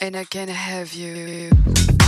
and I can have you.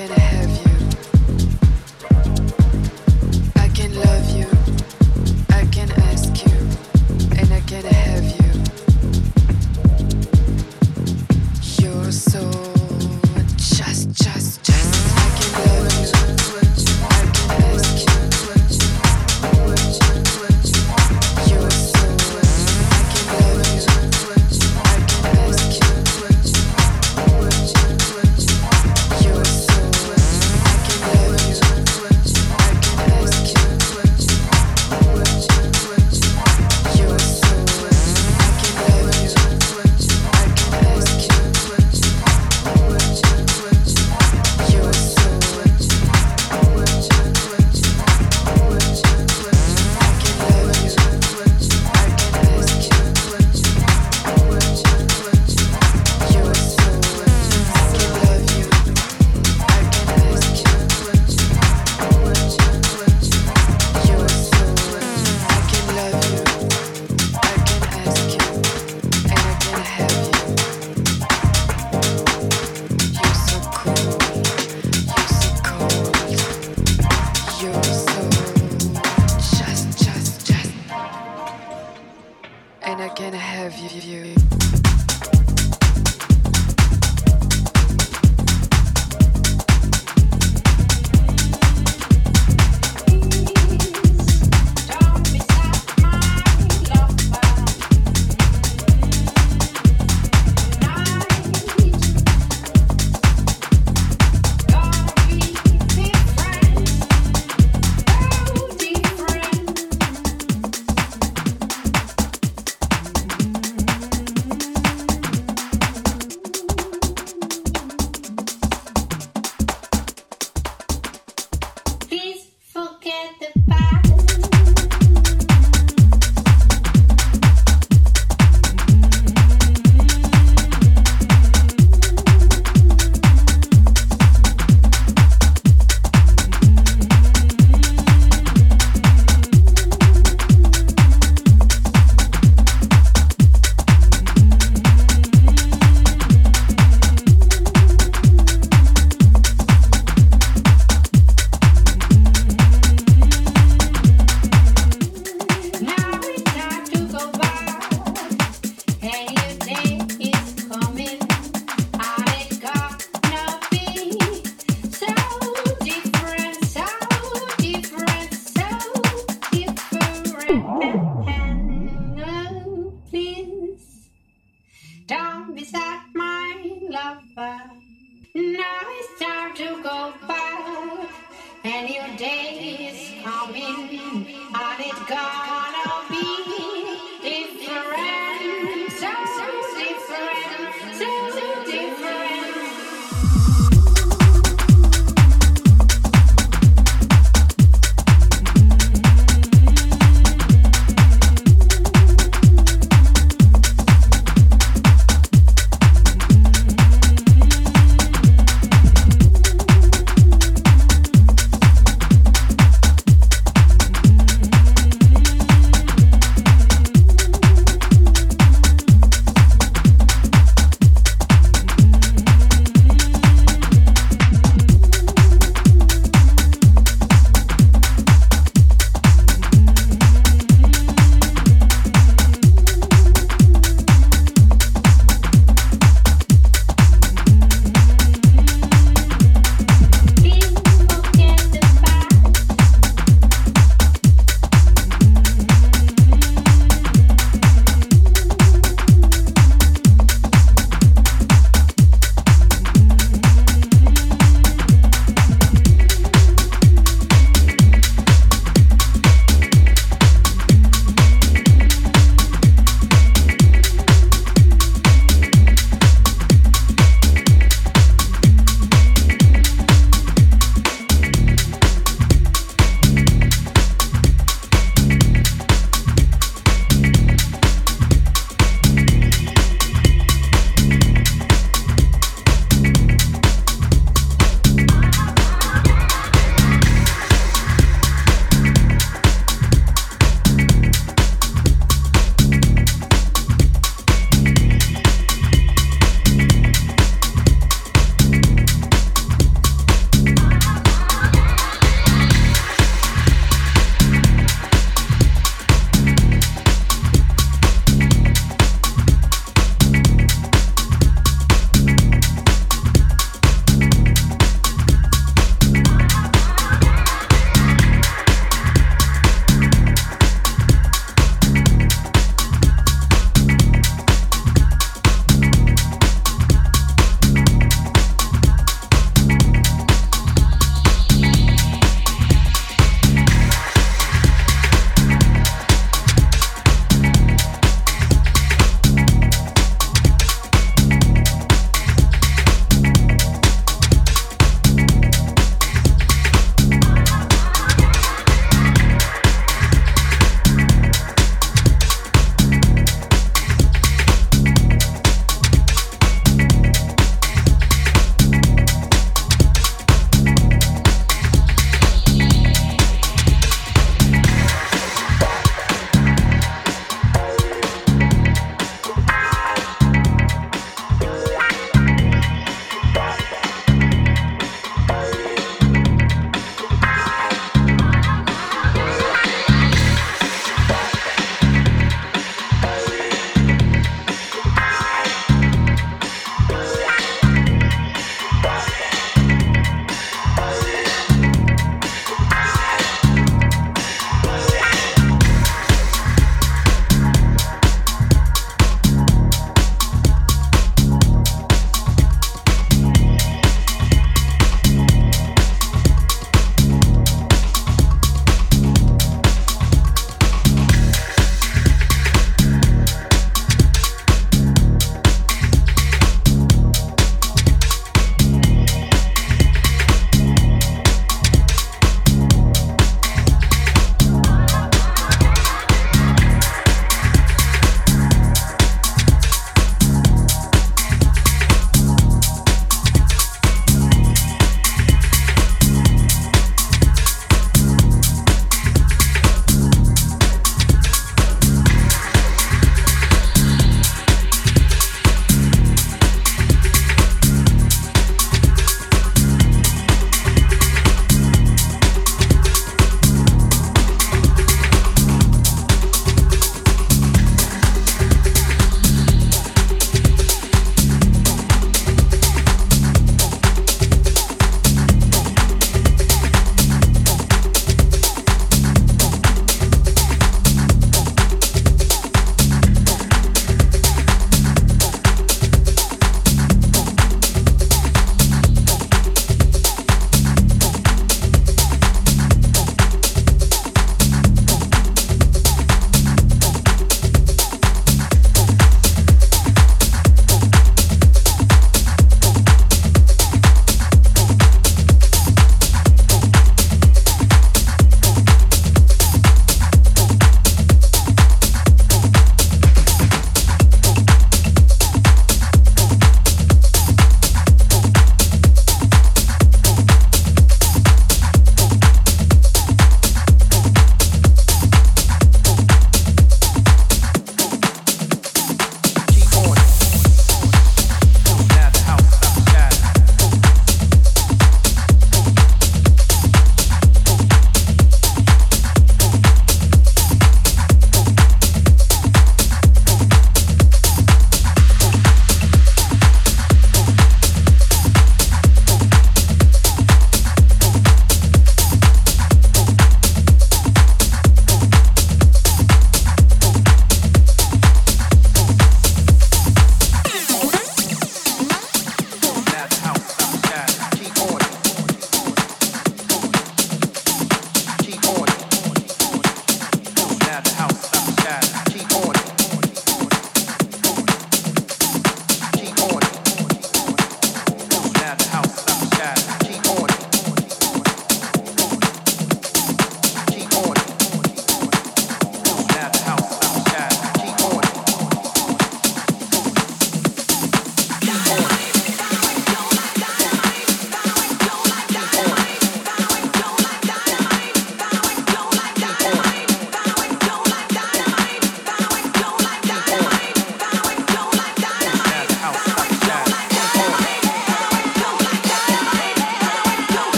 And I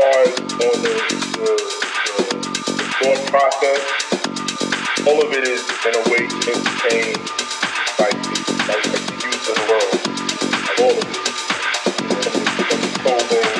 far as on the, the, the, the thought process, all of it is in a way to entertain like, like, like the youth of the world, like all of it. You know, like the, like the